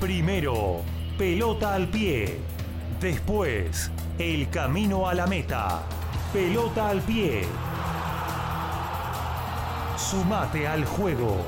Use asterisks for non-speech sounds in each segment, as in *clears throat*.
Primero, pelota al pie. Después, el camino a la meta. Pelota al pie. Sumate al juego.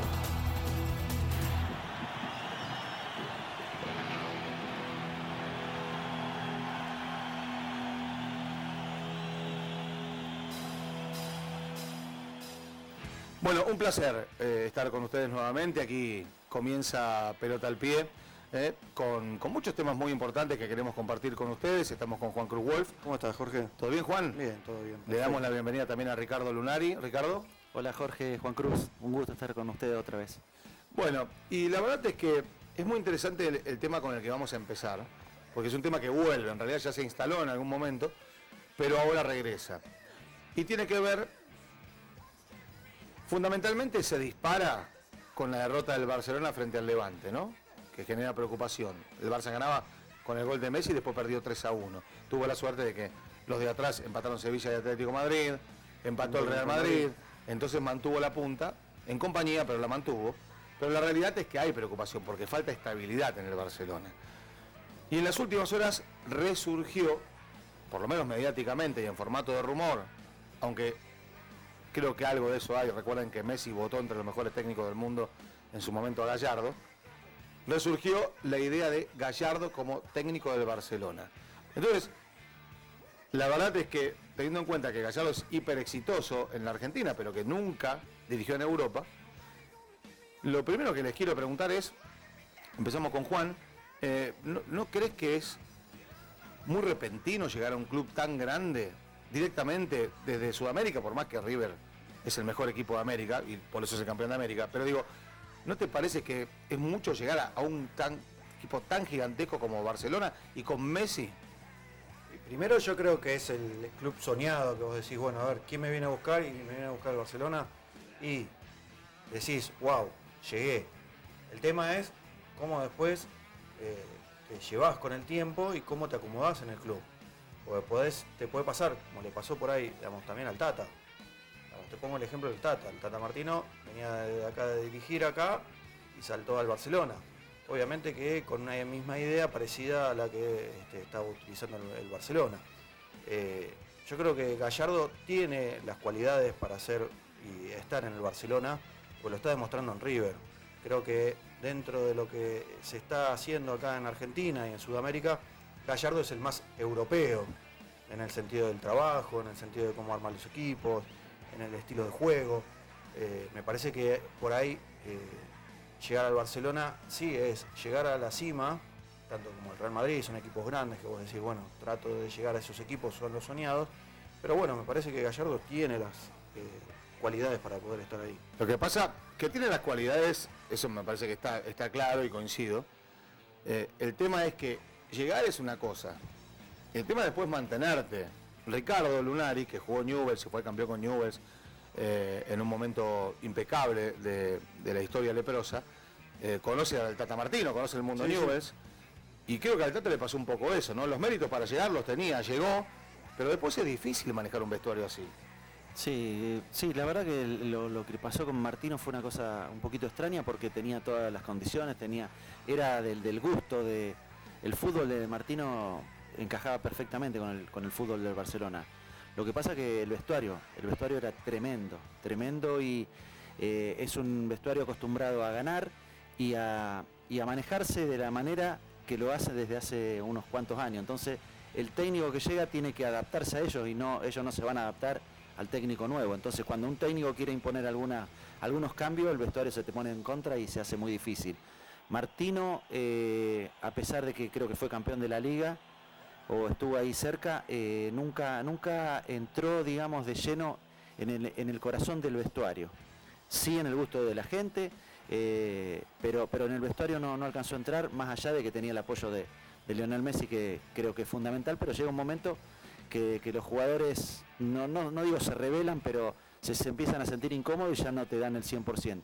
Bueno, un placer eh, estar con ustedes nuevamente. Aquí comienza Pelota al Pie, eh, con, con muchos temas muy importantes que queremos compartir con ustedes. Estamos con Juan Cruz Wolf. ¿Cómo estás, Jorge? ¿Todo bien, Juan? Bien, todo bien. Le damos la bienvenida también a Ricardo Lunari. Ricardo. Hola Jorge, Juan Cruz, un gusto estar con ustedes otra vez. Bueno, y la verdad es que es muy interesante el, el tema con el que vamos a empezar, porque es un tema que vuelve, en realidad ya se instaló en algún momento, pero ahora regresa. Y tiene que ver, fundamentalmente se dispara con la derrota del Barcelona frente al Levante, ¿no? Que genera preocupación. El Barça ganaba con el gol de Messi y después perdió 3 a 1. Tuvo la suerte de que los de atrás empataron Sevilla y Atlético Madrid, empató el Real Madrid, entonces mantuvo la punta, en compañía, pero la mantuvo. Pero la realidad es que hay preocupación porque falta estabilidad en el Barcelona. Y en las últimas horas resurgió, por lo menos mediáticamente y en formato de rumor, aunque creo que algo de eso hay, recuerden que Messi votó entre los mejores técnicos del mundo en su momento a Gallardo, resurgió la idea de Gallardo como técnico del Barcelona. Entonces, la verdad es que, teniendo en cuenta que Gallardo es hiper exitoso en la Argentina, pero que nunca dirigió en Europa, lo primero que les quiero preguntar es, empezamos con Juan, eh, ¿no, no crees que es muy repentino llegar a un club tan grande directamente desde Sudamérica, por más que River es el mejor equipo de América y por eso es el campeón de América, pero digo, ¿no te parece que es mucho llegar a, un tan, equipo tan gigantesco como Barcelona y con Messi? Primero yo creo que es el club soñado, que vos decís, bueno, a ver, ¿quién me viene a buscar? Y me viene a buscar el Barcelona. Y decís, wow, llegué. El tema es cómo después eh, te llevas con el tiempo y cómo te acomodás en el club. Porque podés, te puede pasar, como le pasó por ahí, digamos, también al Tata. Te pongo el ejemplo del Tata. El Tata Martino venía de acá de dirigir acá y saltó al Barcelona. Obviamente que con una misma idea parecida a la que estaba utilizando el, el Barcelona. Eh, yo creo que Gallardo tiene las cualidades para ser y estar en el Barcelona, porque lo está demostrando en River. Creo que dentro de lo que se está haciendo acá en Argentina y en Sudamérica, Gallardo es el más europeo, en el sentido del trabajo, en el sentido de cómo arman los equipos, en el estilo de juego. Eh, me parece que por ahí eh, llegar al Barcelona sí es llegar a la cima, tanto como el Real Madrid, son equipos grandes que vos decís, bueno, trato de llegar a esos equipos, son los soñados, pero bueno, me parece que Gallardo tiene las eh, cualidades para poder estar ahí. Lo que pasa que tiene las cualidades, eso me parece que está, está claro y coincido. El tema es que llegar es una cosa. El tema después es mantenerte. Ricardo Lunari, que jugó Newell's, se fue campeón con Newell's eh, en un momento impecable de, de la historia leprosa, eh, conoce al Tata Martino, conoce el mundo Sí, y creo que al Tata le pasó un poco eso, ¿no? Los méritos para llegar los tenía, llegó, pero después es difícil manejar un vestuario así. Sí, sí, la verdad que lo, lo que pasó con Martino fue una cosa un poquito extraña porque tenía todas las condiciones, tenía, era del, del gusto de. El fútbol de Martino encajaba perfectamente con el, con el fútbol del Barcelona. Lo que pasa que el vestuario, el vestuario era tremendo, tremendo y eh, es un vestuario acostumbrado a ganar y a, y a manejarse de la manera que lo hace desde hace unos cuantos años. Entonces, el técnico que llega tiene que adaptarse a ellos y no, ellos no se van a adaptar al técnico nuevo. Entonces, cuando un técnico quiere imponer alguna, algunos cambios, el vestuario se te pone en contra y se hace muy difícil. Martino, eh, a pesar de que creo que fue campeón de la liga o estuvo ahí cerca, eh, nunca, nunca entró, digamos, de lleno en el, en el corazón del vestuario. Sí en el gusto de la gente, eh, pero, pero en el vestuario no, no alcanzó a entrar, más allá de que tenía el apoyo de, de Lionel Messi, que creo que es fundamental, pero llega un momento que, que los jugadores, no, no, no digo se rebelan, pero se, empiezan a sentir incómodos y ya no te dan el 100%.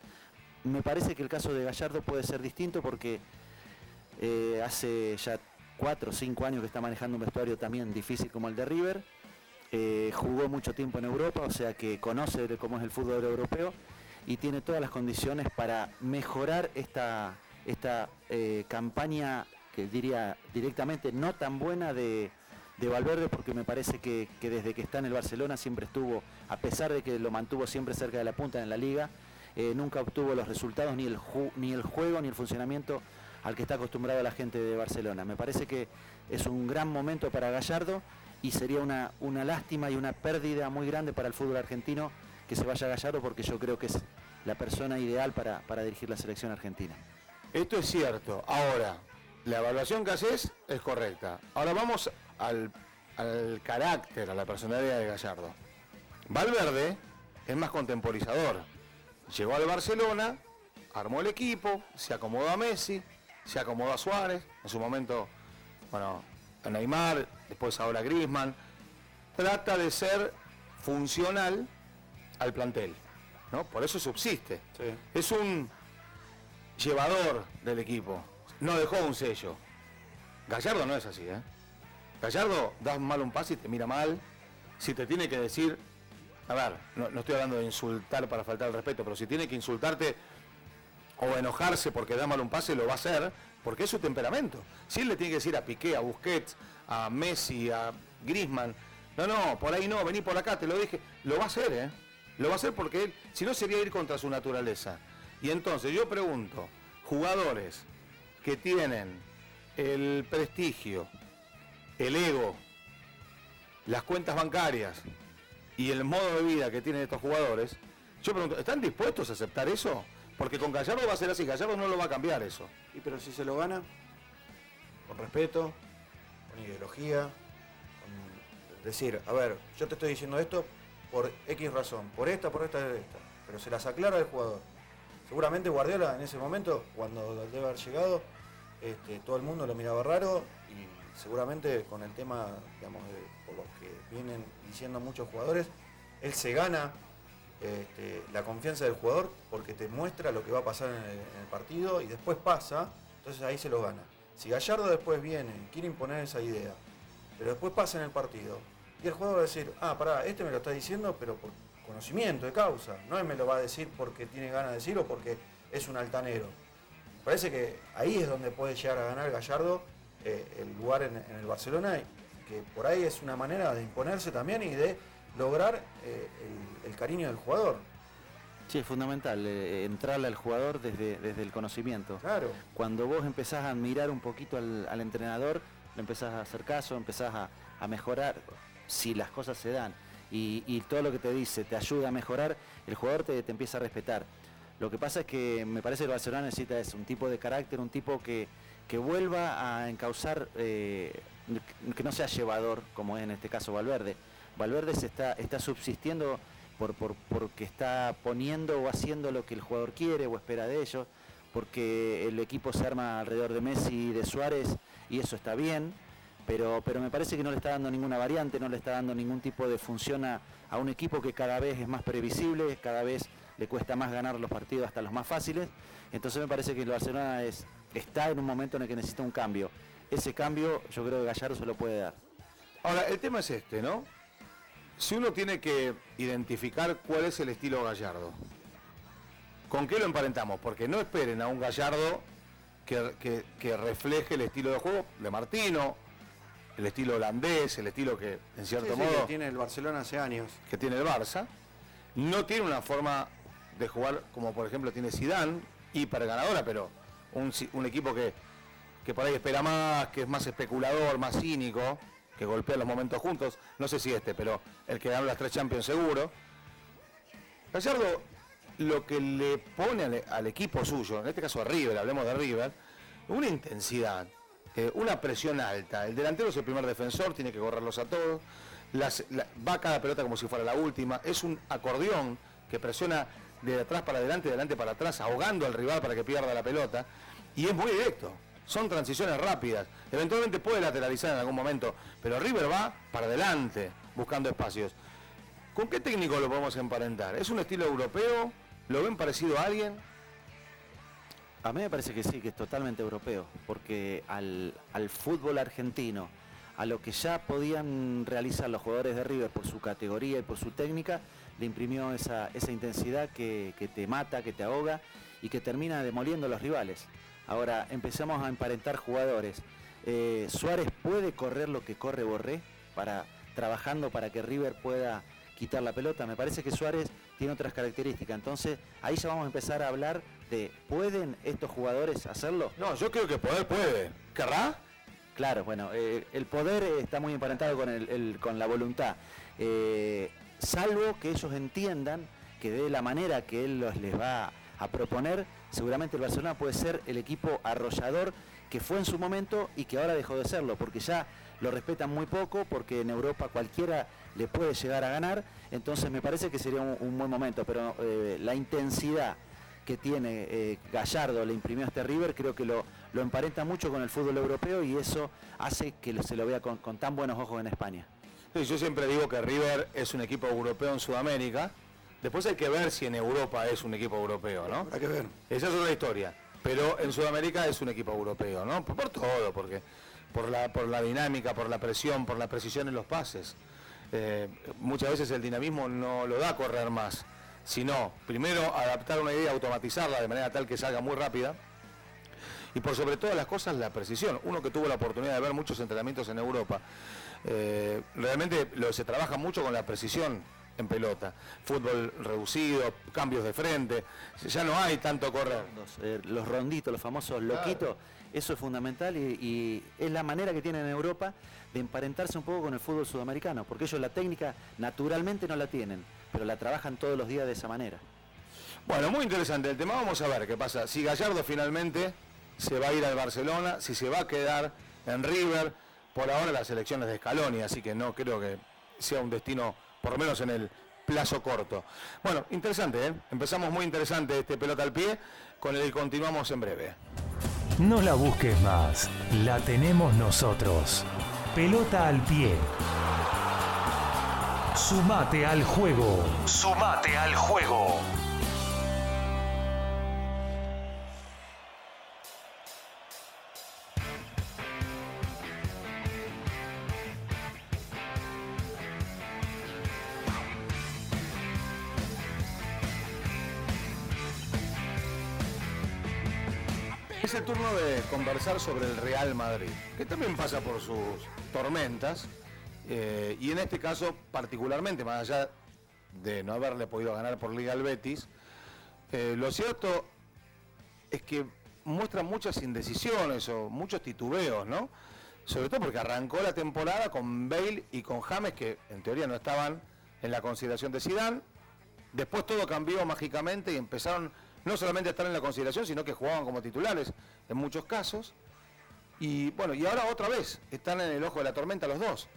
Me parece que el caso de Gallardo puede ser distinto porque eh, hace ya cuatro o cinco años que está manejando un vestuario también difícil como el de River. Eh, jugó mucho tiempo en Europa, o sea que conoce cómo es el fútbol europeo y tiene todas las condiciones para mejorar esta, esta eh, campaña que diría directamente no tan buena de, de Valverde porque me parece que, desde que está en el Barcelona siempre estuvo, a pesar de que lo mantuvo siempre cerca de la punta en la liga, eh, nunca obtuvo los resultados ni el, ni el juego ni el funcionamiento al que está acostumbrado la gente de Barcelona. Me parece que es un gran momento para Gallardo y sería una, una lástima y una pérdida muy grande para el fútbol argentino que se vaya Gallardo porque yo creo que es la persona ideal para, para dirigir la selección argentina. Esto es cierto. Ahora, la evaluación que haces es correcta. Ahora vamos al, carácter, a la personalidad de Gallardo. Valverde es más contemporizador. Llegó al Barcelona, armó el equipo, se acomodó a Messi, se acomodó a Suárez, en su momento, bueno, a Neymar, después ahora Griezmann. Trata de ser funcional al plantel, ¿no? Por eso subsiste. Es un llevador del equipo. No dejó un sello. Gallardo no es así, ¿eh? Gallardo das mal un pase y te mira mal. Si te tiene que decir, a ver, no, estoy hablando de insultar para faltar el respeto, pero si tiene que insultarte o enojarse porque da mal un pase, lo va a hacer, porque es su temperamento. Si él le tiene que decir a Piqué, a Busquets, a Messi, a Grisman, no, no, por ahí no, vení por acá, te lo dije, lo va a hacer, ¿eh? Lo va a hacer porque él, si no sería ir contra su naturaleza. Y entonces yo pregunto, jugadores que tienen el prestigio, el ego, las cuentas bancarias y el modo de vida que tienen estos jugadores, yo pregunto, ¿están dispuestos a aceptar eso? Porque con Gallardo va a ser así, Gallardo no lo va a cambiar eso. Y pero si se lo gana, con respeto, con ideología, con decir, a ver, yo te estoy diciendo esto por X razón, por esta, por esta, por esta, pero se las aclara el jugador. Seguramente Guardiola en ese momento, cuando debe haber llegado, este, todo el mundo lo miraba raro y seguramente con el tema, digamos, por lo que vienen diciendo muchos jugadores, él se gana este, la confianza del jugador porque te muestra lo que va a pasar en el, partido y después pasa, entonces ahí se lo gana. Si Gallardo después viene quiere imponer esa idea, pero después pasa en el partido, y el jugador va a decir, ah, pará, este me lo está diciendo, pero por conocimiento de causa, no me lo va a decir porque tiene ganas de decirlo o porque es un altanero. Parece que ahí es donde puede llegar a ganar Gallardo eh, el lugar en, el Barcelona, que por ahí es una manera de imponerse también y de lograr eh, el, cariño del jugador. Sí, es fundamental eh, entrarle al jugador desde, desde el conocimiento. Claro. Cuando vos empezás a admirar un poquito al, entrenador, le empezás a hacer caso, empezás a, mejorar si las cosas se dan. Y, todo lo que te dice te ayuda a mejorar, el jugador te, te empieza a respetar. Lo que pasa es que me parece que el Barcelona necesita es un tipo de carácter, un tipo que, que vuelva a encauzar, eh, que no sea llevador, como es en este caso Valverde. Valverde se está, está subsistiendo por, porque está poniendo o haciendo lo que el jugador quiere o espera de ellos, porque el equipo se arma alrededor de Messi y de Suárez y eso está bien, pero, pero me parece que no le está dando ninguna variante, no le está dando ningún tipo de función a, a un equipo que cada vez es más previsible, cada vez le cuesta más ganar los partidos hasta los más fáciles. Entonces me parece que el Barcelona es, está en un momento en el que necesita un cambio. Ese cambio yo creo que Gallardo se lo puede dar. Ahora, el tema es este, ¿no? Si uno tiene que identificar cuál es el estilo Gallardo, ¿con qué lo emparentamos? Porque no esperen a un Gallardo que, refleje el estilo de juego de Martino, el estilo holandés, el estilo que en cierto modo... que tiene el Barcelona hace años. Que tiene el Barça. No tiene una forma de jugar como por ejemplo tiene Zidane, hiper ganadora, pero un, equipo que, que por ahí espera más, que es más especulador, más cínico, que golpea los momentos juntos. No sé si este, pero el que ganó las tres Champions seguro. Gallardo lo que le pone al, equipo suyo, en este caso a River, hablemos de River, una intensidad, eh, una presión alta. El delantero es el primer defensor, tiene que correrlos a todos. va cada pelota como si fuera la última. Es un acordeón que presiona de atrás para adelante, de adelante para atrás, ahogando al rival para que pierda la pelota. Y es muy directo. Son transiciones rápidas. Eventualmente puede lateralizar en algún momento, pero River va para adelante, buscando espacios. ¿Con qué técnico lo podemos emparentar? ¿Es un estilo europeo? ¿Lo ven parecido a alguien? A mí me parece que sí, que es totalmente europeo, porque al, fútbol argentino, a lo que ya podían realizar los jugadores de River por su categoría y por su técnica, le imprimió esa, intensidad que, te mata, que te ahoga y que termina demoliendo a los rivales. Ahora empezamos a emparentar jugadores. Eh, Suárez puede correr lo que corre Borré para trabajando para que River pueda quitar la pelota. Me parece que Suárez tiene otras características. Entonces, ahí ya vamos a empezar a hablar de ¿pueden estos jugadores hacerlo? No, yo creo que poder puede. ¿Querrá? Claro, bueno, eh, el poder está muy emparentado con, el, con la voluntad. Eh, salvo que ellos entiendan que de la manera que él los, les va a proponer, seguramente el Barcelona puede ser el equipo arrollador que fue en su momento y que ahora dejó de serlo, porque ya lo respetan muy poco, porque en Europa cualquiera le puede llegar a ganar, entonces me parece que sería un, buen momento, pero eh, la intensidad que tiene eh, Gallardo, le imprimió a este River, creo que lo, lo, emparenta mucho con el fútbol europeo y eso hace que se lo vea con, tan buenos ojos en España. yo siempre digo que River es un equipo europeo en Sudamérica, después hay que ver si en Europa es un equipo europeo, ¿no? Hay que ver. Esa es otra historia pero en Sudamérica es un equipo europeo, ¿no? Por, todo, porque por la, por la dinámica, por la presión, por la precisión en los pases. Eh, muchas veces el dinamismo no lo da a correr más, sino primero adaptar una idea, automatizarla de manera tal que salga muy rápida. Y por sobre todas las cosas la precisión. Uno que tuvo la oportunidad de ver muchos entrenamientos en Europa, eh, realmente lo, se trabaja mucho con la precisión en pelota. Fútbol reducido, cambios de frente, ya no hay tanto correr. Eh, los, ronditos, los famosos loquitos, eso es fundamental y, es la manera que tienen en Europa de emparentarse un poco con el fútbol sudamericano, porque ellos la técnica naturalmente no la tienen, pero la trabajan todos los días de esa manera. Bueno, muy interesante el tema, vamos a ver qué pasa. Si Gallardo finalmente se va a ir al Barcelona, si se va a quedar en River, por ahora las elecciones de Scaloni, así que no creo que sea un destino por lo menos en el plazo corto. Bueno, interesante, ¿eh? Empezamos muy interesante este pelota al pie, con el que continuamos en breve. No la busques más, la tenemos nosotros. Pelota al pie. Sumate al juego. Sumate al juego. Es el turno de conversar sobre el Real Madrid, que también pasa por sus tormentas, eh, y en este caso particularmente, más allá de no haberle podido ganar por Liga al Betis, eh, lo cierto es que muestra muchas indecisiones o muchos titubeos, ¿no? Sobre todo porque arrancó la temporada con Bale y con James, que en teoría no estaban en la consideración de Sidán. Después todo cambió mágicamente y empezaron no solamente estar en la consideración, sino que jugaban como titulares en muchos casos. Y bueno, y ahora otra vez están en el ojo de la tormenta los dos,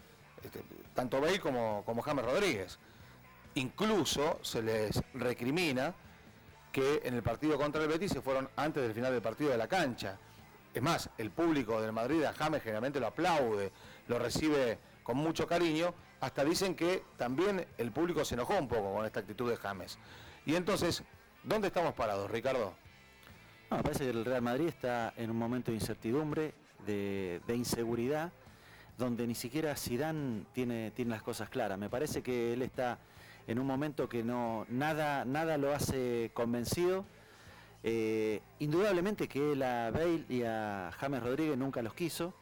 este, tanto Bale como, como James Rodríguez. Incluso se les recrimina que en el partido contra el Betis se fueron antes del final del partido de la cancha. Es más, el público del Madrid a James generalmente lo aplaude, lo recibe con mucho cariño, hasta dicen que también el público se enojó un poco con esta actitud de James. Y entonces ¿Dónde estamos parados, Ricardo? me parece que el Real Madrid está en un momento de incertidumbre, de, inseguridad, donde ni siquiera tiene, tiene las cosas claras. Me parece que él está en un momento que no nada, nada lo hace convencido. Eh, indudablemente que él a Bale y a James Rodríguez nunca los quiso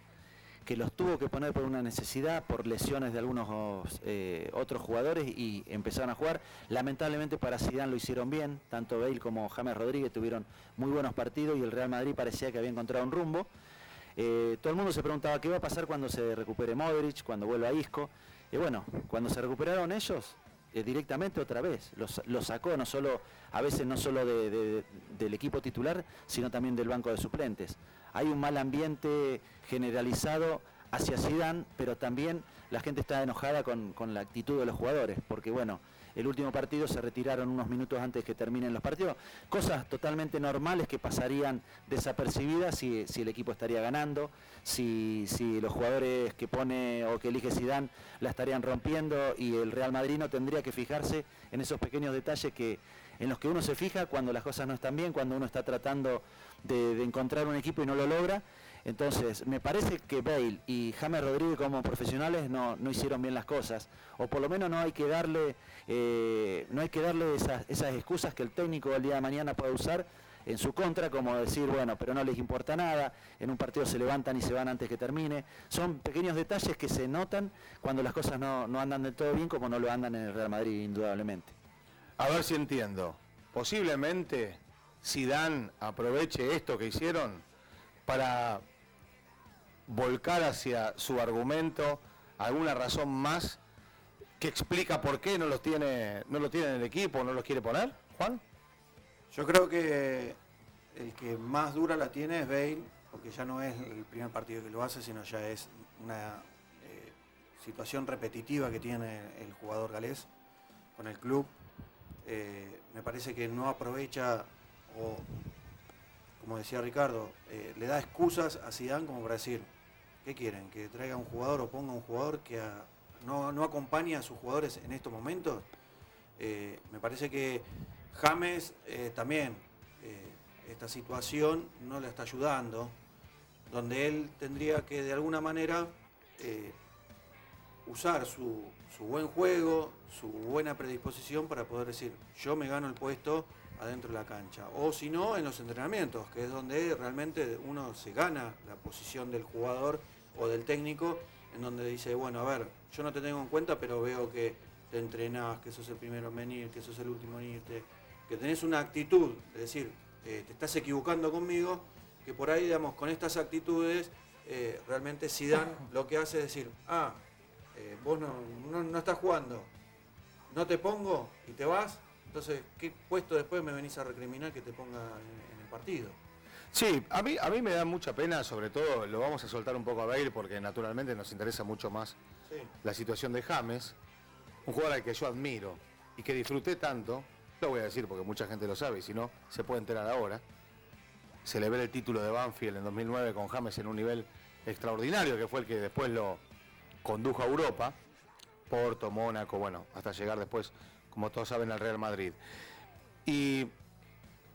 que los tuvo que poner por una necesidad, por lesiones de algunos eh, otros jugadores y empezaron a jugar. Lamentablemente para Zidane lo hicieron bien, tanto Bale como James Rodríguez tuvieron muy buenos partidos y el Real Madrid parecía que había encontrado un rumbo. Eh, todo el mundo se preguntaba qué va a pasar cuando se recupere Modric, cuando vuelva Isco. Y bueno, cuando se recuperaron ellos, eh, directamente otra vez. Los, sacó no solo, a veces no solo del equipo titular, sino también del banco de suplentes hay un mal ambiente generalizado hacia Zidane, pero también la gente está enojada con, la actitud de los jugadores, porque bueno, el último partido se retiraron unos minutos antes que terminen los partidos, cosas totalmente normales que pasarían desapercibidas si, el equipo estaría ganando, si, los jugadores que pone o que elige Zidane la estarían rompiendo y el Real Madrid no tendría que fijarse en esos pequeños detalles que en los que uno se fija cuando las cosas no están bien, cuando uno está tratando de, encontrar un equipo y no lo logra. Entonces, me parece que Bale y James Rodríguez como profesionales no, hicieron bien las cosas. O por lo menos no hay que darle, eh, no hay que darle esas, excusas que el técnico el día de mañana pueda usar en su contra, como decir, bueno, pero no les importa nada, en un partido se levantan y se van antes que termine. Son pequeños detalles que se notan cuando las cosas no, andan del todo bien, como no lo andan en el Real Madrid, indudablemente. A ver si entiendo. Posiblemente Dan aproveche esto que hicieron para volcar hacia su argumento alguna razón más que explica por qué no los tiene, no lo tiene en el equipo, no los quiere poner, Juan. Yo creo que el que más dura la tiene es Bale, porque ya no es el primer partido que lo hace, sino ya es una eh, situación repetitiva que tiene el jugador galés con el club. Eh, me parece que no aprovecha o, como decía Ricardo, eh, le da excusas a Zidane como para decir, ¿qué quieren? ¿Que traiga un jugador o ponga un jugador que no, no acompaña a sus jugadores en estos momentos? me parece que James eh, también, eh, esta situación no le está ayudando, donde él tendría que de alguna manera eh, usar su, buen juego, su buena predisposición para poder decir, yo me gano el puesto adentro de la cancha. O si no, en los entrenamientos, que es donde realmente uno se gana la posición del jugador o del técnico, en donde dice, bueno, a ver, yo no te tengo en cuenta, pero veo que te entrenás, que sos el primero en venir, que sos el último en irte que tenés una actitud, es decir, eh, te estás equivocando conmigo, que por ahí, digamos, con estas actitudes, eh, realmente Zidane lo que hace es decir, ah, eh, vos no, estás jugando, no te pongo y te vas, entonces, ¿qué puesto después me venís a recriminar que te ponga en, el partido? Sí, a mí, a mí me da mucha pena, sobre todo lo vamos a soltar un poco a Bale porque naturalmente nos interesa mucho más la situación de James, un jugador al que yo admiro y que disfruté tanto, lo voy a decir porque mucha gente lo sabe y si no, se puede enterar ahora. Celebré el título de Banfield en 2009 con James en un nivel extraordinario, que fue el que después lo condujo a Europa. Porto, Mónaco, bueno, hasta llegar después, como todos saben, al Real Madrid. Y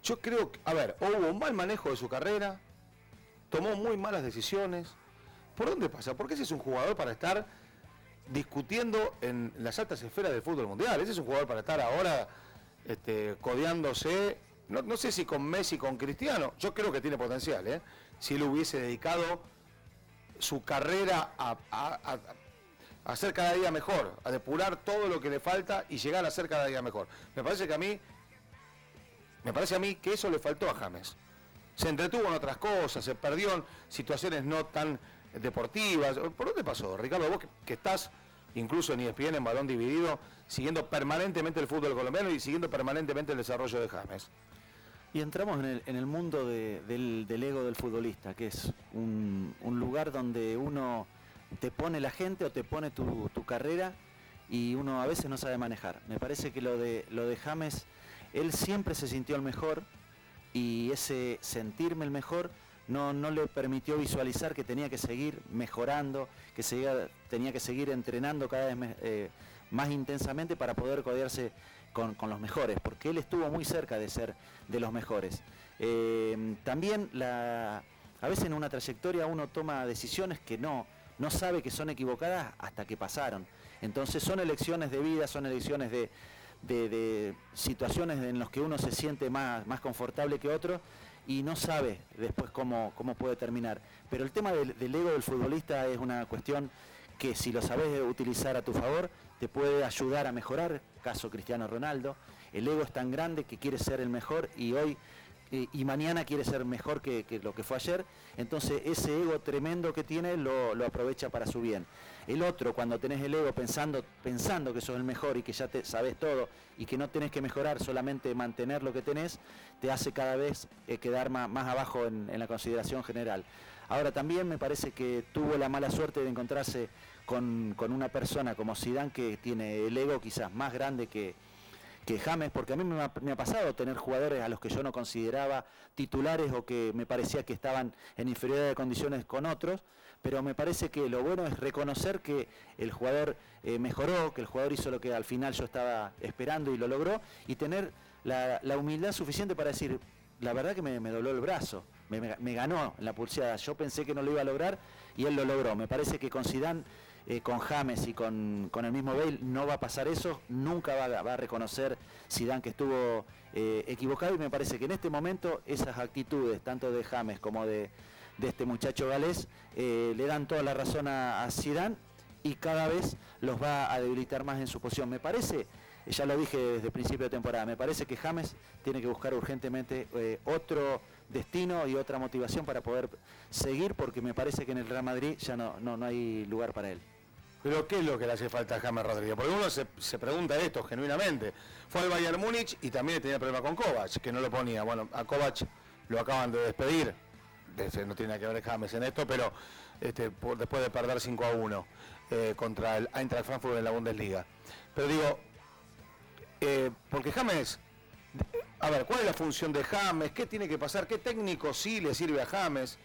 yo creo que, a ver, hubo un mal manejo de su carrera, tomó muy malas decisiones. ¿Por dónde pasa? Porque ese es un jugador para estar discutiendo en las altas esferas del fútbol mundial. Ese es un jugador para estar ahora este, codeándose, no, sé si con Messi, con Cristiano, yo creo que tiene potencial, ¿eh? si él hubiese dedicado su carrera a, a, ser cada día mejor, a depurar todo lo que le falta y llegar a ser cada día mejor. Me parece que a mí, me parece a mí que eso le faltó a James. Se entretuvo en otras cosas, se perdió en situaciones no tan deportivas. ¿Por dónde pasó, Ricardo? Vos que estás incluso en ESPN en balón dividido, siguiendo permanentemente el fútbol colombiano y siguiendo permanentemente el desarrollo de James. Y entramos en el, mundo del, ego del futbolista, que es un, lugar donde uno te pone la gente o te pone tu, carrera y uno a veces no sabe manejar. Me parece que lo de, lo de James, él siempre se sintió el mejor y ese sentirme el mejor no, no le permitió visualizar que tenía que seguir mejorando, que tenía que seguir entrenando cada vez eh, más intensamente para poder codearse con, los mejores, porque él estuvo muy cerca de ser de los mejores. Eh, también a veces en una trayectoria uno toma decisiones que no, no sabe que son equivocadas hasta que pasaron. Entonces son elecciones de vida, son elecciones de, de, situaciones en las que uno se siente más, más confortable que otro y no sabe después cómo, cómo puede terminar. Pero el tema del, ego del futbolista es una cuestión que si lo sabes utilizar a tu favor, te puede ayudar a mejorar, caso Cristiano Ronaldo. El ego es tan grande que quiere ser el mejor y hoy y mañana quiere ser mejor que, lo que fue ayer, entonces ese ego tremendo que tiene lo, aprovecha para su bien. El otro, cuando tenés el ego pensando, pensando que sos el mejor y que ya te sabes todo y que no tenés que mejorar, solamente mantener lo que tenés, te hace cada vez eh, quedar más, abajo en, la consideración general. Ahora también me parece que tuvo la mala suerte de encontrarse con, con una persona como Zidane que tiene el ego quizás más grande que, que James, porque a mí me ha, pasado tener jugadores a los que yo no consideraba titulares o que me parecía que estaban en inferioridad de condiciones con otros, pero me parece que lo bueno es reconocer que el jugador eh, mejoró, que el jugador hizo lo que al final yo estaba esperando y lo logró, y tener la, humildad suficiente para decir, la verdad que me, me dobló el brazo, me, ganó la pulseada, yo pensé que no lo iba a lograr y él lo logró. Me parece que con Zidane eh, con James y con, con, el mismo Bale no va a pasar eso, nunca va, a reconocer Zidane que estuvo eh, equivocado y me parece que en este momento esas actitudes, tanto de James como de, de este muchacho galés, eh, le dan toda la razón a, a Zidane y cada vez los va a debilitar más en su posición. Me parece, ya lo dije desde el principio de temporada, me parece que James tiene que buscar urgentemente otro destino y otra motivación para poder seguir porque me parece que en el Real Madrid ya no, no, no hay lugar para él. Pero ¿qué es lo que le hace falta a James Rodríguez? Porque uno se, pregunta esto genuinamente. Fue al Bayern Múnich y también tenía problema con Kovac, que no lo ponía. Bueno, a Kovac lo acaban de despedir. No tiene que ver James en esto, pero este, por, después de perder 5 a 1 eh, contra el Eintracht Frankfurt en la Bundesliga. Pero digo, eh, porque James, a ver, ¿cuál es la función de James? ¿Qué tiene que pasar? ¿Qué técnico sí le sirve a James?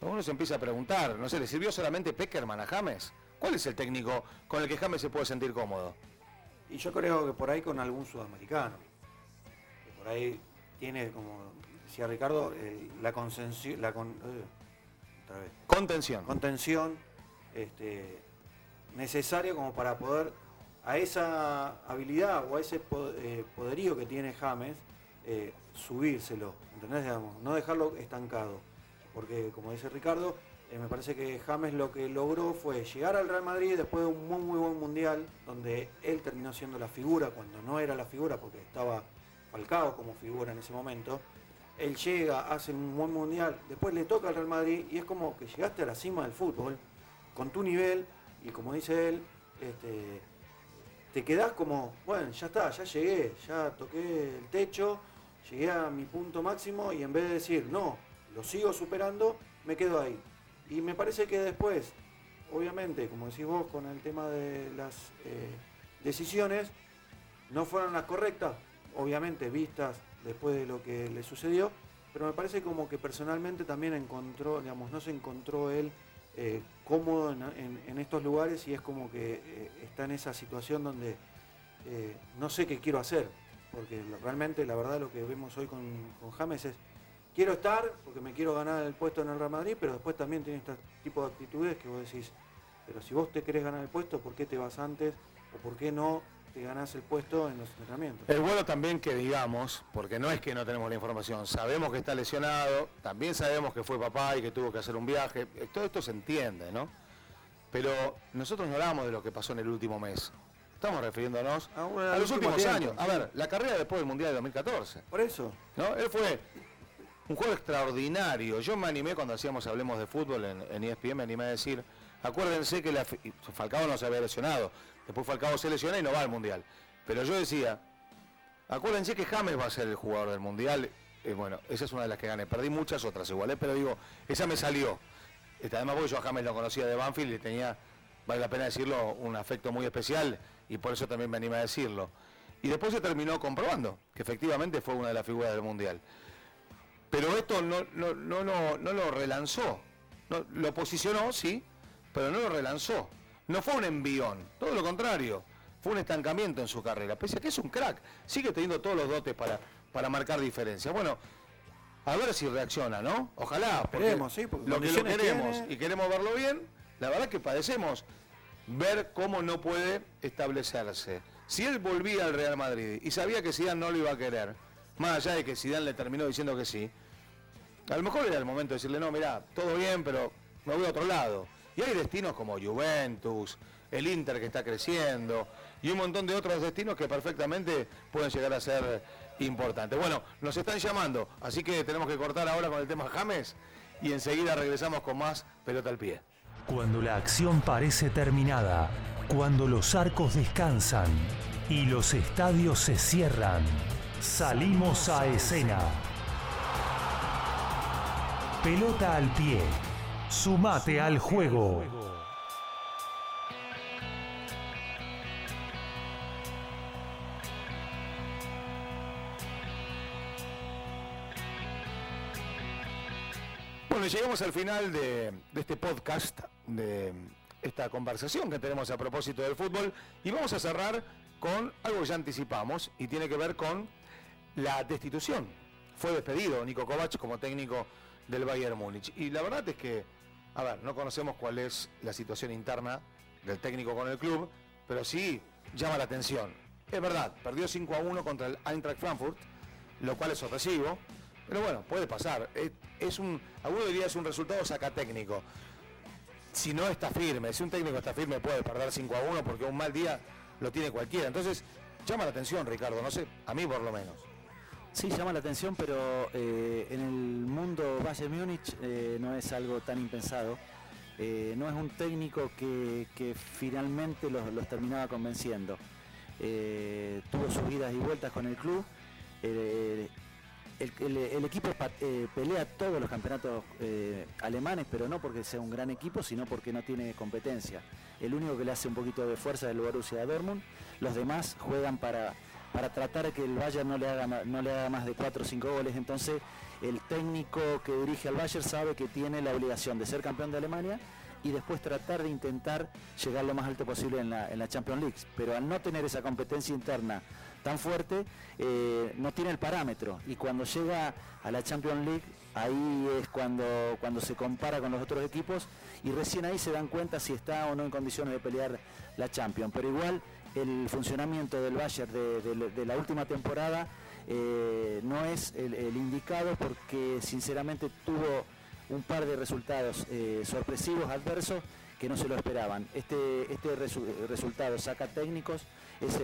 Uno se empieza a preguntar, no sé, ¿le sirvió solamente Peckerman a James? ¿Cuál es el técnico con el que James se puede sentir cómodo? Y yo creo que por ahí con algún sudamericano. Que por ahí tiene, como decía Ricardo, eh, la, contención, la con, eh, contención. Contención este, necesaria como para poder a esa habilidad o a ese eh, poderío que tiene James, eh, subírselo, ¿entendés? Digamos, no dejarlo estancado. Porque como dice Ricardo, eh, me parece que James lo que logró fue llegar al Real Madrid después de un muy muy buen mundial, donde él terminó siendo la figura cuando no era la figura, porque estaba Falcao como figura en ese momento. Él llega, hace un buen mundial, después le toca al Real Madrid y es como que llegaste a la cima del fútbol con tu nivel y como dice él, este, te quedás como, bueno, ya está, ya llegué, ya toqué el techo, llegué a mi punto máximo y en vez de decir, no, lo sigo superando, me quedo ahí. Y me parece que después, obviamente, como decís vos con el tema de las eh, decisiones, no fueron las correctas, obviamente vistas después de lo que le sucedió, pero me parece como que personalmente también encontró, digamos, no se encontró él eh, cómodo en, estos lugares y es como que eh, está en esa situación donde no sé qué quiero hacer, porque realmente la verdad lo que vemos hoy con, con James es quiero estar porque me quiero ganar el puesto en el Real Madrid, pero después también tiene este tipo de actitudes que vos decís, pero si vos te querés ganar el puesto, ¿por qué te vas antes? ¿O por qué no te ganás el puesto en los entrenamientos? Es bueno también que digamos, porque no es que no tenemos la información, sabemos que está lesionado, también sabemos que fue papá y que tuvo que hacer un viaje, eh, todo esto se entiende, ¿no? Pero nosotros no hablamos de lo que pasó en el último mes. Estamos refiriéndonos a, los últimos años. A ver, la carrera después del Mundial de 2014. Por eso. ¿No? Él fue un juego extraordinario. Yo me animé cuando hacíamos Hablemos de Fútbol en, ESPN, me animé a decir, acuérdense que Falcao no se había lesionado, después Falcao se lesiona y no va al Mundial. Pero yo decía, acuérdense que James va a ser el jugador del Mundial. Eh, bueno, esa es una de las que gané. Perdí muchas otras igual, ¿eh? pero digo, esa me salió. Este, además porque yo a James lo conocía de Banfield y tenía, vale la pena decirlo, un afecto muy especial y por eso también me animé a decirlo. Y después se terminó comprobando que efectivamente fue una de las figuras del Mundial. Pero esto no, no, no, no, lo relanzó. lo posicionó, sí, pero no lo relanzó. No fue un envión, todo lo contrario. Fue un estancamiento en su carrera. Pese a que es un crack, sigue teniendo todos los dotes para, para marcar diferencias. Bueno, a ver si reacciona, ¿no? Ojalá, porque sí, lo que lo queremos y queremos verlo bien, la verdad que padecemos ver cómo no puede establecerse. Si él volvía al Real Madrid y sabía que Zidane no lo iba a querer, más allá de que Zidane le terminó diciendo que sí, a lo mejor era el momento de decirle, no, mira, todo bien, pero me voy a otro lado. Y hay destinos como Juventus, el Inter que está creciendo y un montón de otros destinos que perfectamente pueden llegar a ser importantes. Bueno, nos están llamando, así que tenemos que cortar ahora con el tema James y enseguida regresamos con más pelota al pie. Cuando la acción parece terminada, cuando los arcos descansan y los estadios se cierran, salimos a escena. Pelota al pie. Sumate al juego. Bueno, llegamos al final de, este podcast, de esta conversación que tenemos a propósito del fútbol y vamos a cerrar con algo que ya anticipamos y tiene que ver con la destitución. Fue despedido Nico Kovac como técnico del Bayern Múnich. Y la verdad es que, a ver, no conocemos cuál es la situación interna del técnico con el club, pero sí llama la atención. Es verdad, perdió 5 a 1 contra el Eintracht Frankfurt, lo cual es sorpresivo, pero bueno, puede pasar. Es, es un, alguno diría es un resultado saca técnico. Si no está firme, si un técnico está firme puede perder 5 a 1 porque un mal día lo tiene cualquiera. Entonces, llama la atención, Ricardo, no sé, a mí por lo menos. Sí, llama la atención, pero eh, en el mundo Bayern Múnich eh, no es algo tan impensado. Eh, no es un técnico que, finalmente los, terminaba convenciendo. tuvo sus idas y vueltas con el club. El, el, el, equipo pelea todos los campeonatos alemanes, pero no porque sea un gran equipo, sino porque no tiene competencia. El único que le hace un poquito de fuerza es el Borussia Dortmund. Los demás juegan para para tratar que el Bayern no le haga, no le haga más de 4 o 5 goles. Entonces el técnico que dirige al Bayern sabe que tiene la obligación de ser campeón de Alemania y después tratar de intentar llegar lo más alto posible en la, en la Champions League. Pero al no tener esa competencia interna tan fuerte, eh, no tiene el parámetro. Y cuando llega a la Champions League, ahí es cuando, cuando se compara con los otros equipos y recién ahí se dan cuenta si está o no en condiciones de pelear la Champions. Pero igual el funcionamiento del Bayern de, la última temporada eh, no es el, indicado porque sinceramente tuvo un par de resultados eh, sorpresivos, adversos, que no se lo esperaban. Este, este resultado saca técnicos, es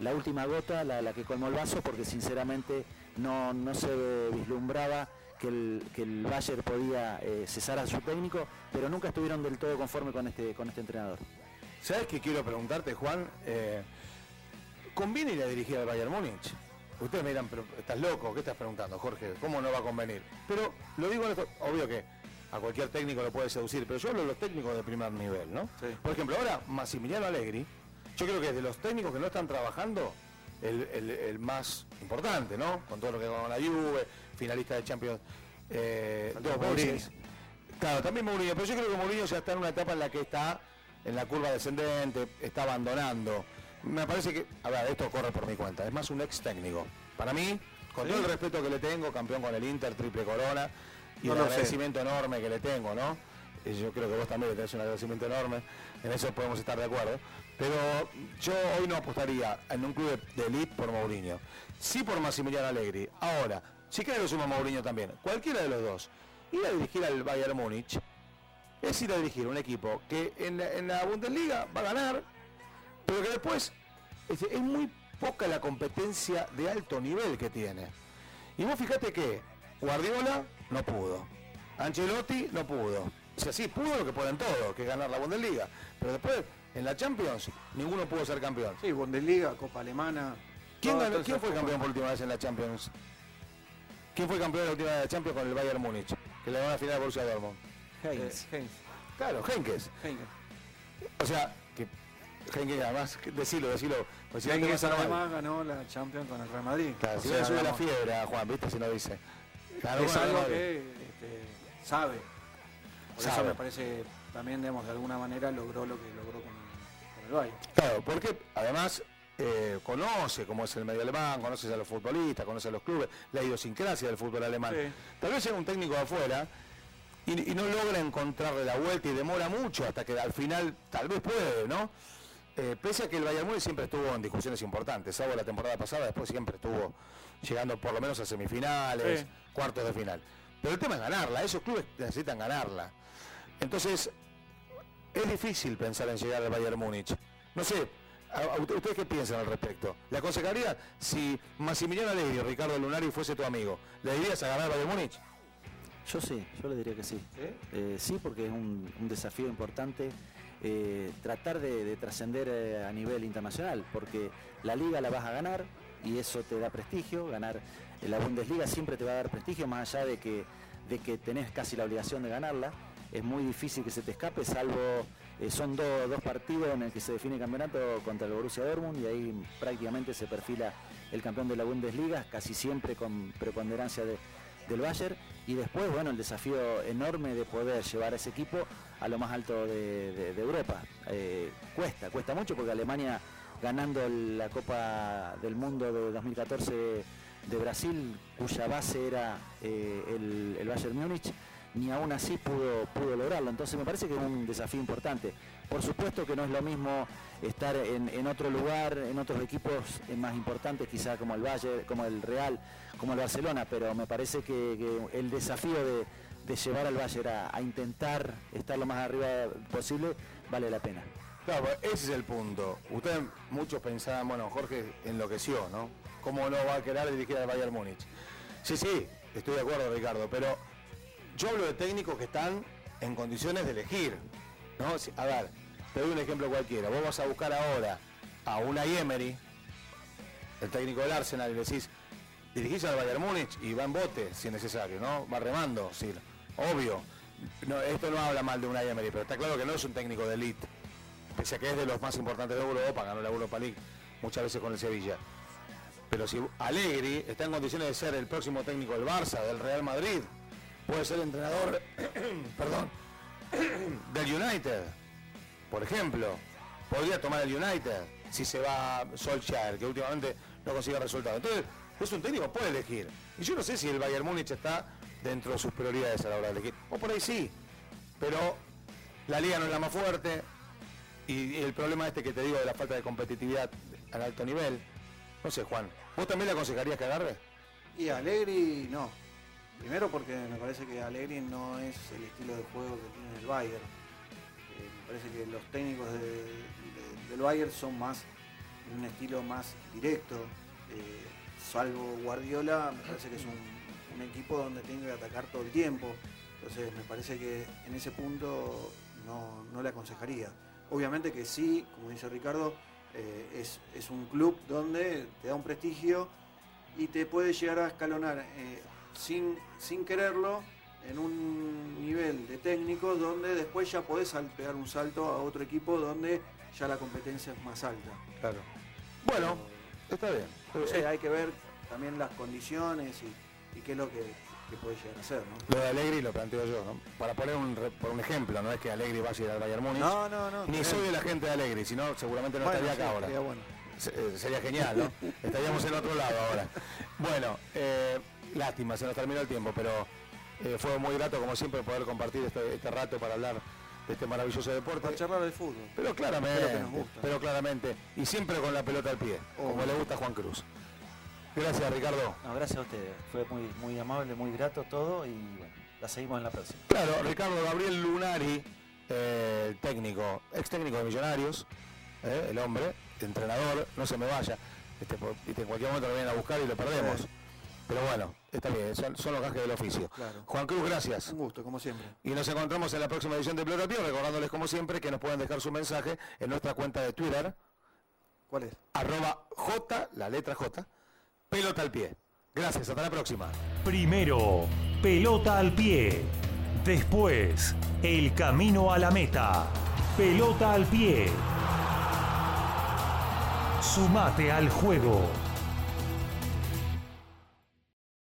la última gota, la, que colmó el vaso, porque sinceramente no, se vislumbraba que el, que Bayern podía eh, cesar a su técnico, pero nunca estuvieron del todo conforme con este, con este entrenador. ¿Sabes qué quiero preguntarte, Juan? Eh, ¿Conviene ir a dirigir al Bayern Múnich? Ustedes me dirán, pero estás loco, ¿qué estás preguntando, Jorge? ¿Cómo no va a convenir? Pero lo digo, obvio que a cualquier técnico lo puede seducir, pero yo hablo de los técnicos de primer nivel, ¿no? Por ejemplo, ahora Massimiliano Allegri, yo creo que es de los técnicos que no están trabajando, el, más importante, ¿no? Con todo lo que con la Juve, finalista de Champions eh, dos veces. Claro, también Mourinho, pero yo creo que Mourinho ya está en una etapa en la que está en la curva descendente, está abandonando. Me parece que, a ver, esto corre por mi cuenta, es más un ex técnico. Para mí, con todo el respeto que le tengo, campeón con el Inter, triple corona, y un agradecimiento enorme que le tengo, ¿no? Y yo creo que vos también le tenés un agradecimiento enorme, en eso podemos estar de acuerdo. Pero yo hoy no apostaría en un club de elite por Mourinho. Sí por Massimiliano Allegri. Ahora, si queda lo suma Mourinho también, cualquiera de los dos, ir a dirigir al Bayern Múnich es ir a dirigir un equipo que en la, Bundesliga va a ganar, pero que después es, muy poca la competencia de alto nivel que tiene. Y vos fíjate que Guardiola no pudo, Ancelotti no pudo. O sea, sí, pudo lo que pueden todos, que es ganar la Bundesliga. Pero después, en la Champions, ninguno pudo ser campeón. Sí, Bundesliga, Copa Alemana. ¿Quién, ¿quién fue campeón por última vez en la Champions? ¿Quién fue campeón en la última vez de la Champions con el Bayern Múnich? Que le ganó la final de Borussia Dortmund. Heinz. Eh, claro, Henkes. O sea, que Henkes además, decilo, decilo. Pues si Henkes además ganó la Champions con el Real Madrid. Claro, si le sube la fiebre a Juan, ¿viste? Si no dice. Claro, es algo que este, sabe. Por eso me parece también, digamos, de alguna manera logró lo que logró con, con el Bayern. Claro, porque además eh, conoce cómo es el medio alemán, conoce a los futbolistas, conoce a los clubes, la idiosincrasia del fútbol alemán. Tal vez sea un técnico de afuera y, no logra encontrarle la vuelta y demora mucho hasta que al final tal vez puede, ¿no? Eh, pese a que el Bayern Múnich siempre estuvo en discusiones importantes, salvo la temporada pasada, después siempre estuvo llegando por lo menos a semifinales, cuartos de final. Pero el tema es ganarla, esos clubes necesitan ganarla. Entonces, es difícil pensar en llegar al Bayern Múnich. No sé, ¿ustedes qué piensan al respecto? ¿Le aconsejaría si Massimiliano Allegri o Ricardo Lunari fuese tu amigo, ¿le dirías a ganar al Bayern Múnich? Yo sí, yo le diría que sí. sí, eh, porque es un, desafío importante eh, tratar de, trascender eh, a nivel internacional, porque la liga la vas a ganar y eso te da prestigio, ganar la Bundesliga siempre te va a dar prestigio, más allá de que, de que tenés casi la obligación de ganarla, es muy difícil que se te escape, salvo son dos partidos en el que se define el campeonato contra el Borussia Dortmund y ahí prácticamente se perfila el campeón de la Bundesliga, casi siempre con preponderancia de, del Bayern y después, bueno, el desafío enorme de poder llevar a ese equipo a lo más alto de, Europa. Eh, cuesta, cuesta mucho porque Alemania ganando la Copa del Mundo de 2014 de Brasil, cuya base era eh, el, Bayern Múnich, ni aún así pudo, pudo lograrlo. Entonces me parece que es un desafío importante. Por supuesto que no es lo mismo estar en, otro lugar, en otros equipos más importantes, quizá como el Valle, como el Real, como el Barcelona, pero me parece que, el desafío de, llevar al Valle a, intentar estar lo más arriba posible vale la pena. Claro, ese es el punto. Ustedes muchos pensaban, bueno, Jorge enloqueció, ¿no? ¿Cómo no va a querer dirigir al Bayern Múnich? Sí, sí, estoy de acuerdo, Ricardo, pero yo hablo de técnicos que están en condiciones de elegir. ¿No? A ver, te doy un ejemplo cualquiera. Vos vas a buscar ahora a una Emery, el técnico del Arsenal, y le decís, dirigís al Bayern Múnich y va en bote, si es necesario, ¿no? Va remando, sí, obvio. esto no habla mal de una Emery, pero está claro que no es un técnico de elite. Pese a que es de los más importantes de Europa, ganó la Europa League muchas veces con el Sevilla. Pero si Allegri está en condiciones de ser el próximo técnico del Barça, del Real Madrid, puede ser entrenador, *clears throat* perdón, *coughs* del United, por ejemplo. Podría tomar el United si se va Solskjaer, que últimamente no consigue resultados. Entonces, es un técnico, puede elegir. Y yo no sé si el Bayern Múnich está dentro de sus prioridades a la hora de elegir. O por ahí sí, pero la liga no es la más fuerte y el problema este que te digo de la falta de competitividad al alto nivel. No sé, Juan, ¿vos también le aconsejarías que agarre? Y Allegri no. Primero porque me parece que Allegri no es el estilo de juego que tiene el Bayern. Eh, me parece que los técnicos del Bayern son más un estilo más directo. Eh, salvo Guardiola, me parece que es un, equipo donde tiene que atacar todo el tiempo. Entonces me parece que en ese punto no, le aconsejaría. Obviamente que sí, como dice Ricardo, eh, es, es, un club donde te da un prestigio y te puede llegar a escalonar sin, sin quererlo en un nivel de técnico donde después ya podés pegar un salto a otro equipo donde ya la competencia es más alta. Claro. Bueno, está bien. Pero, hay que ver también las condiciones y, qué es lo que, puede llegar a ser. ¿no? Lo de Alegri lo planteo yo, ¿no? para poner un, por un ejemplo, no es que Alegri vaya a ir al Bayern Múnich. No, no, no. Ni soy de la gente de Alegri, sino seguramente no estaría acá ahora. Eh, sería genial, ¿no? *laughs* Estaríamos en otro lado ahora. Bueno, eh, Lástima, se nos terminó el tiempo, pero eh, fue muy grato, como siempre, poder compartir este, este, rato para hablar de este maravilloso deporte. Para charlar del fútbol. Pero claramente, pero claramente, y siempre con la pelota al pie, como le gusta a Juan Cruz. Gracias, Ricardo. gracias a ustedes. Fue muy, muy amable, muy grato todo y bueno, la seguimos en la próxima. Claro, Ricardo Gabriel Lunari, eh, técnico, ex técnico de Millonarios, eh, el hombre, entrenador, no se me vaya. Este, en cualquier momento lo vienen a buscar y lo perdemos. Pero bueno, está bien, son, los gajes del oficio. Juan Cruz, gracias. Un gusto, como siempre. Y nos encontramos en la próxima edición de Pelota recordándoles como siempre que nos pueden dejar su mensaje en nuestra cuenta de Twitter. ¿Cuál es? Arroba J, la letra J, pelota al pie. Gracias, hasta la próxima. Primero, pelota al pie. Después, el camino a la meta. Pelota al pie. Sumate al juego.